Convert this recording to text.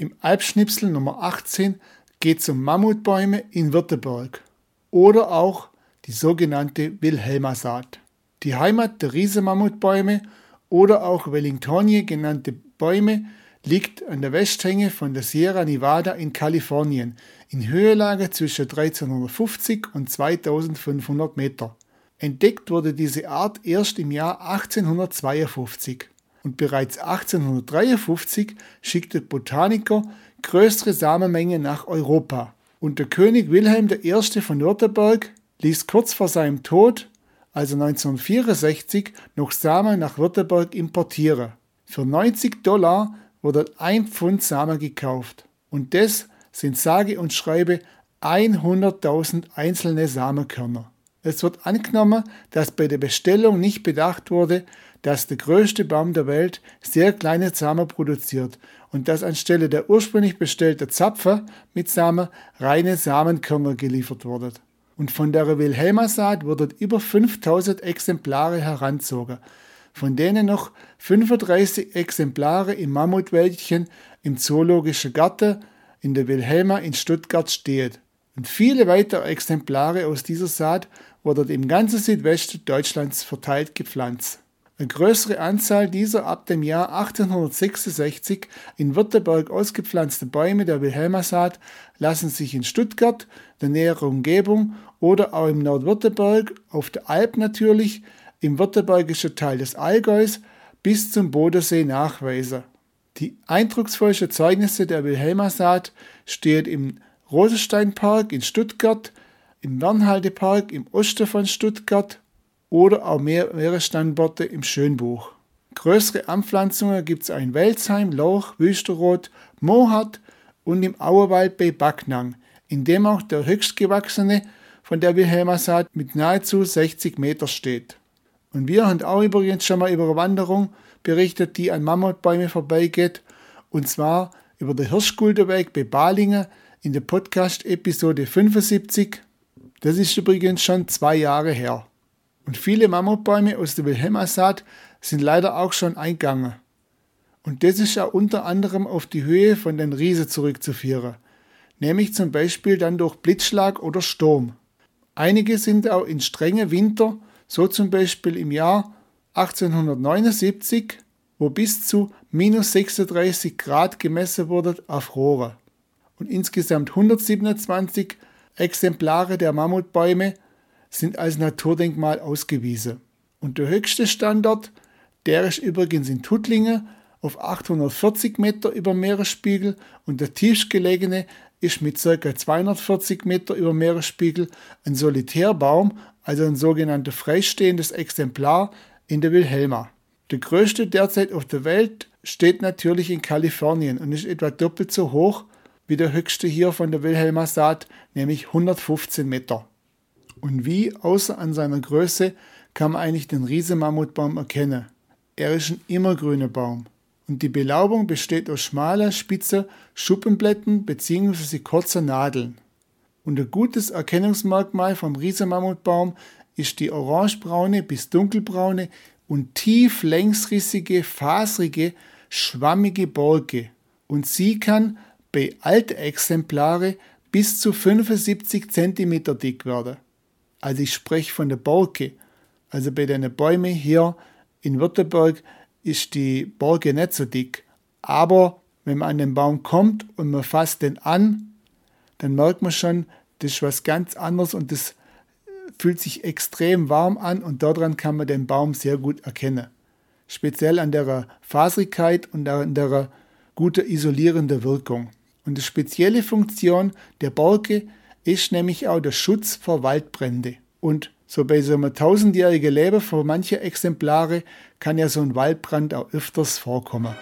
Im Alpschnipsel Nummer 18 geht es um Mammutbäume in Württemberg oder auch die sogenannte Wilhelma-Saat. Die Heimat der Riesenmammutbäume oder auch Wellingtonie genannte Bäume liegt an der Westhänge von der Sierra Nevada in Kalifornien in Höhelage zwischen 1350 und 2500 Meter. Entdeckt wurde diese Art erst im Jahr 1852 und bereits 1853 schickte Botaniker größere Samenmengen nach Europa. Und der König Wilhelm I. von Württemberg ließ kurz vor seinem Tod, also 1964, noch Samen nach Württemberg importieren. Für 90 Dollar wurde ein Pfund Samen gekauft. Und das sind sage und schreibe 100.000 einzelne Samenkörner. Es wird angenommen, dass bei der Bestellung nicht bedacht wurde, dass der größte Baum der Welt sehr kleine Samen produziert und dass anstelle der ursprünglich bestellten Zapfen mit Samen reine Samenkörner geliefert wurden. Und von der Wilhelma-Saat wurden über 5000 Exemplare heranzogen, von denen noch 35 Exemplare im Mammutwäldchen im Zoologischen Garten in der Wilhelma in Stuttgart stehen. Und viele weitere Exemplare aus dieser Saat wurden im ganzen Südwesten Deutschlands verteilt gepflanzt. Eine größere Anzahl dieser ab dem Jahr 1866 in Württemberg ausgepflanzte Bäume der Wilhelma-Saat lassen sich in Stuttgart, der näheren Umgebung oder auch im Nordwürttemberg, auf der Alp natürlich, im württembergischen Teil des Allgäus bis zum Bodensee nachweisen. Die eindrucksvollsten Zeugnisse der Wilhelma-Saat stehen im Rosensteinpark in Stuttgart, im Wernhaldepark im Osten von Stuttgart oder auch mehrere Standorte im Schönbuch. Größere Anpflanzungen gibt es in Welzheim, Lauch, Wüsterrot, Mohat und im Auerwald bei Backnang, in dem auch der höchstgewachsene von der Wilhelma-Saat mit nahezu 60 Meter steht. Und wir haben auch übrigens schon mal über eine Wanderung berichtet, die an Mammutbäume vorbeigeht, und zwar über den Hirschgulderweg bei Balingen in der Podcast-Episode 75. Das ist übrigens schon zwei Jahre her. Und viele Mammutbäume aus der Wilhelma-Saat sind leider auch schon eingegangen. Und das ist auch unter anderem auf die Höhe von den Riesen zurückzuführen, nämlich zum Beispiel dann durch Blitzschlag oder Sturm. Einige sind auch in strenge Winter, so zum Beispiel im Jahr 1879, wo bis zu minus 36 Grad gemessen wurde, erfroren. Und insgesamt 127 Exemplare der Mammutbäume sind als Naturdenkmal ausgewiesen. Und der höchste Standort, der ist übrigens in Tuttlingen auf 840 Meter über Meeresspiegel und der tiefstgelegene ist mit ca. 240 Meter über Meeresspiegel ein Solitärbaum, also ein sogenanntes freistehendes Exemplar in der Wilhelma. Der größte derzeit auf der Welt steht natürlich in Kalifornien und ist etwa doppelt so hoch wie der höchste hier von der Wilhelma Saat, nämlich 115 Meter. Und wie, außer an seiner Größe, kann man eigentlich den Riesenmammutbaum erkennen? Er ist ein immergrüner Baum. Und die Belaubung besteht aus schmaler, spitzer Schuppenblättern bzw. kurzer Nadeln. Und ein gutes Erkennungsmerkmal vom Riesenmammutbaum ist die orangebraune bis dunkelbraune und tief längsrissige, faserige, schwammige Borke. Und sie kann bei alten Exemplare bis zu 75 cm dick werden. Also ich spreche von der Borke. Also bei den Bäumen hier in Württemberg ist die Borke nicht so dick. Aber wenn man an den Baum kommt und man fasst den an, dann merkt man schon, das ist was ganz anderes und das fühlt sich extrem warm an und daran kann man den Baum sehr gut erkennen. Speziell an der Faserigkeit und an der guten isolierenden Wirkung. Und die spezielle Funktion der Borke ist nämlich auch der Schutz vor Waldbrände. Und so bei so einem tausendjährigen Leben für manche Exemplare kann ja so ein Waldbrand auch öfters vorkommen.